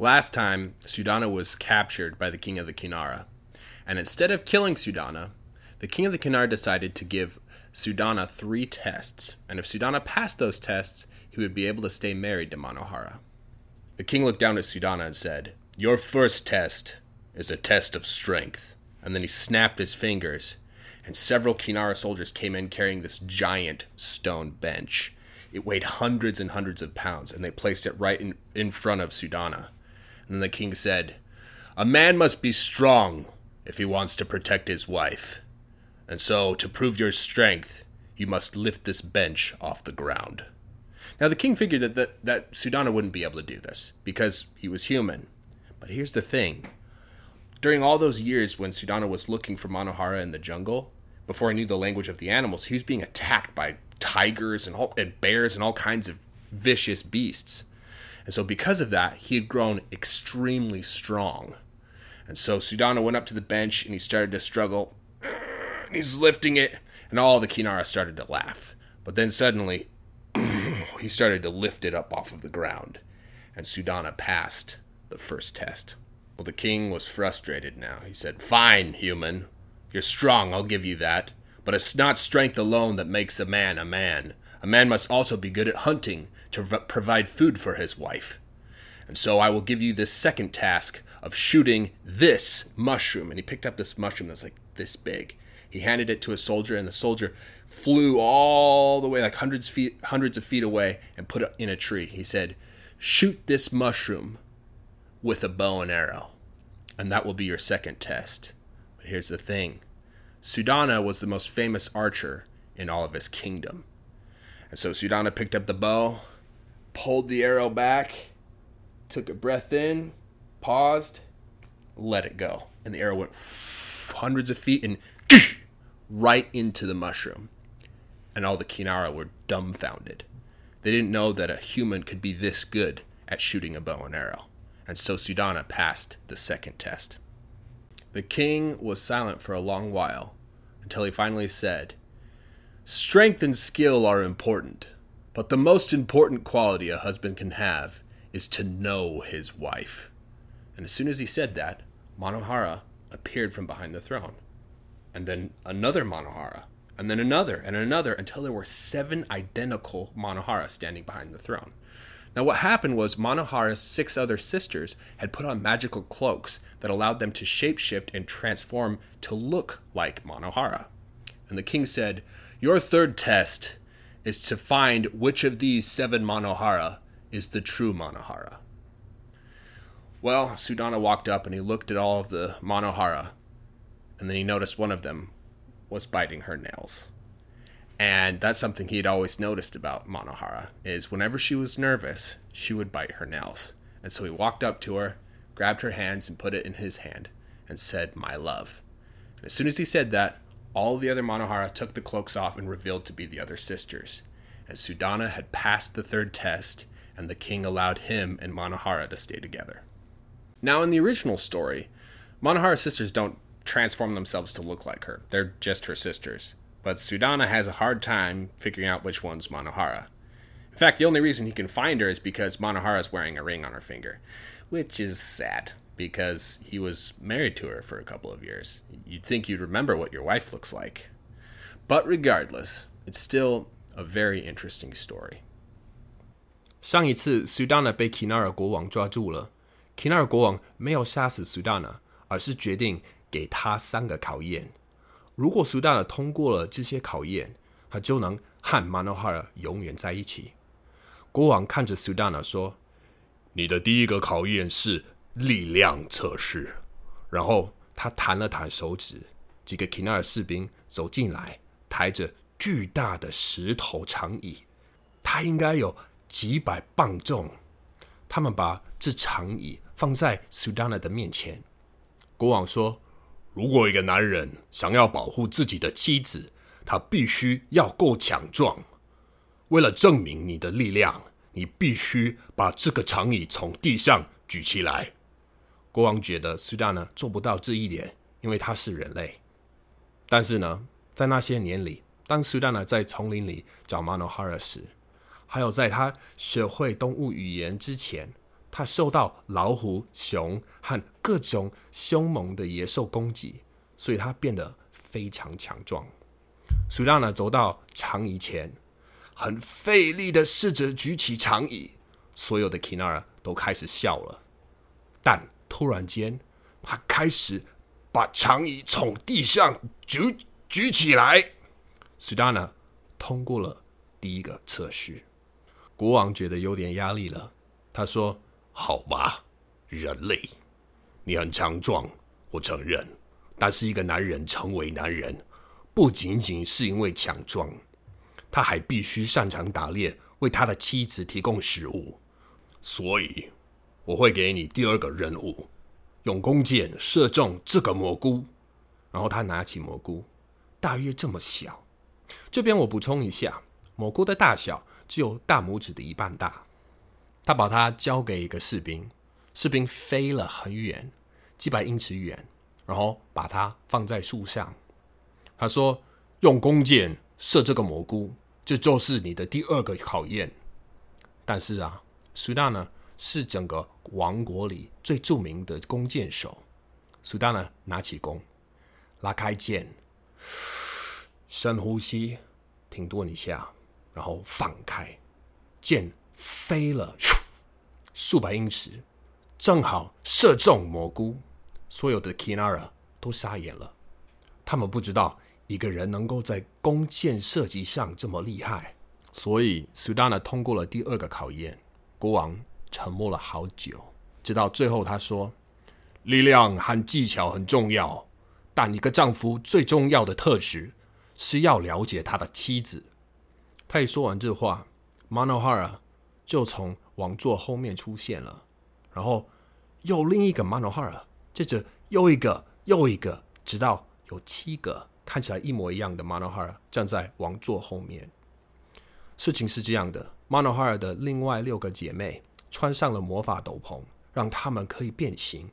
Last time, Sudana was captured by the king of the Kinara. And instead of killing Sudana, the king of the Kinara decided to give Sudana three tests. And if Sudana passed those tests, he would be able to stay married to Manohara. The king looked down at Sudana and said, Your first test is a test of strength. And then he snapped his fingers, and several Kinara soldiers came in carrying this giant stone bench. It weighed hundreds and hundreds of pounds, and they placed it right in, in front of Sudana. And the king said, A man must be strong if he wants to protect his wife. And so, to prove your strength, you must lift this bench off the ground. Now, the king figured that, that, that Sudana wouldn't be able to do this because he was human. But here's the thing during all those years when Sudana was looking for Manohara in the jungle, before he knew the language of the animals, he was being attacked by tigers and, all, and bears and all kinds of vicious beasts. And so, because of that, he had grown extremely strong. And so, Sudana went up to the bench and he started to struggle. He's lifting it, and all the Kinara started to laugh. But then suddenly, he started to lift it up off of the ground, and Sudana passed the first test. Well, the king was frustrated now. He said, Fine, human. You're strong, I'll give you that. But it's not strength alone that makes a man a man. A man must also be good at hunting to provide food for his wife. And so I will give you this second task of shooting this mushroom. And he picked up this mushroom that's like this big. He handed it to a soldier, and the soldier flew all the way, like hundreds feet, hundreds of feet away, and put it in a tree. He said, "Shoot this mushroom with a bow and arrow, and that will be your second test. But here's the thing Sudana was the most famous archer in all of his kingdom. And so Sudana picked up the bow, pulled the arrow back, took a breath in, paused, let it go. And the arrow went hundreds of feet and right into the mushroom. And all the Kinara were dumbfounded. They didn't know that a human could be this good at shooting a bow and arrow and so Sudana passed the second test. The king was silent for a long while until he finally said, Strength and skill are important, but the most important quality a husband can have is to know his wife. And as soon as he said that, Manohara appeared from behind the throne. And then another Manohara, and then another, and another, until there were seven identical Manohara standing behind the throne. Now, what happened was Manohara's six other sisters had put on magical cloaks that allowed them to shapeshift and transform to look like Manohara. And the king said, Your third test is to find which of these seven Manohara is the true Manohara. Well, Sudana walked up and he looked at all of the Manohara, and then he noticed one of them was biting her nails. And that's something he had always noticed about Manohara is whenever she was nervous, she would bite her nails. And so he walked up to her, grabbed her hands and put it in his hand and said, "My love." And as soon as he said that, all the other Manohara took the cloaks off and revealed to be the other sisters. And Sudana had passed the third test, and the king allowed him and Manohara to stay together. Now, in the original story, Manohara's sisters don't transform themselves to look like her. They're just her sisters but Sudana has a hard time figuring out which one's Manohara In fact, the only reason he can find her is because Manohara is wearing a ring on her finger, which is sad because he was married to her for a couple of years. You'd think you'd remember what your wife looks like. But regardless, it's still a very interesting story. 上一次，Sudana 被 Kinara 国王抓住了。Kinara 国王没有杀死 Sudana，而是决定给他三个考验。如果苏丹尔通过了这些考验，他就能和马诺哈尔永远在一起。 国王看着苏丹尔说：“你的第一个考验是力量测试。”然后他弹了弹手指，几个 k i n a r 士兵走进来，抬着巨大的石头长椅，它应该有几百磅重。他们把这长椅放在苏丹尔的面前。国王说。如果一个男人想要保护自己的妻子，他必须要够强壮。为了证明你的力量，你必须把这个长椅从地上举起来。国王觉得苏达呢做不到这一点，因为他是人类。但是呢，在那些年里，当苏达呢在丛林里找 Manohara 时，还有在他学会动物语言之前他受到老虎、熊和各种凶猛的野兽攻击，所以他变得非常强壮。苏达呢走到长椅前，很费力的试着举起长椅，所有的 Kinara 都开始笑了。但突然间，他开始把长椅从地上举举起来。Sudana 通过了第一个测试。国王觉得有点压力了，他说：“好吧，人类，你很强壮，我承认。但是一个男人成为男人，不仅仅是因为强壮，他还必须擅长打猎，为他的妻子提供食物。所以，我会给你第二个任务：用弓箭射中这个蘑菇。然后他拿起蘑菇，大约这么小。这边我补充一下，蘑菇的大小。”只有大拇指的一半大，他把它交给一个士兵，士兵飞了很远，几百英尺远，然后把它放在树上。他说：“用弓箭射这个蘑菇，这就是你的第二个考验。”但是啊，苏丹呢是整个王国里最著名的弓箭手。苏丹呢拿起弓，拉开箭，深呼吸，停顿一下。然后放开，箭飞了数百英尺，正好射中蘑菇。所有的 Kinara 都傻眼了，他们不知道一个人能够在弓箭射击上这么厉害。所以 Sudana 通过了第二个考验。国王沉默了好久，直到最后他说：“力量和技巧很重要，但一个丈夫最重要的特质是要了解他的妻子。”他一说完这话，Manohar 就从王座后面出现了，然后又另一个 Manohar，接着又一个又一个，直到有七个看起来一模一样的 Manohar 站在王座后面。事情是这样的：Manohar 的另外六个姐妹穿上了魔法斗篷，让她们可以变形，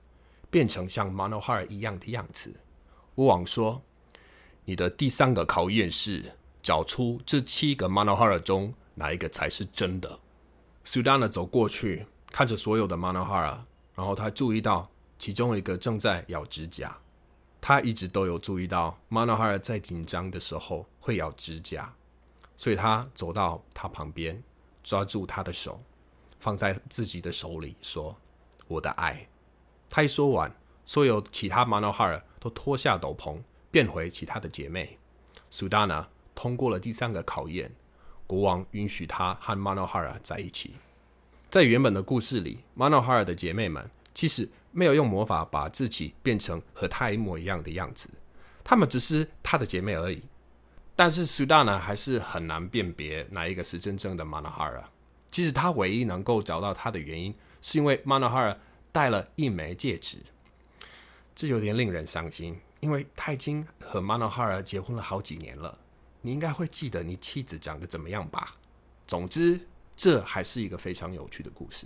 变成像 Manohar 一样的样子。巫王说：“你的第三个考验是。”找出这七个 Manohar 中哪一个才是真的。Sudana 走过去，看着所有的 Manohar，然后他注意到其中一个正在咬指甲。他一直都有注意到 Manohar 在紧张的时候会咬指甲，所以他走到他旁边，抓住他的手，放在自己的手里，说：“我的爱。”他一说完，所有其他 Manohar 都脱下斗篷，变回其他的姐妹。Sudana。通过了第三个考验，国王允许他和 Manohar 在一起。在原本的故事里，Manohar 的姐妹们其实没有用魔法把自己变成和她一模一样的样子，她们只是她的姐妹而已。但是 Sudana 还是很难辨别哪一个是真正的 Manohara。其实他唯一能够找到他的原因，是因为 Manohara 戴了一枚戒指。这有点令人伤心，因为他已经和 Manohara 结婚了好几年了。你应该会记得你妻子长得怎么样吧？总之，这还是一个非常有趣的故事。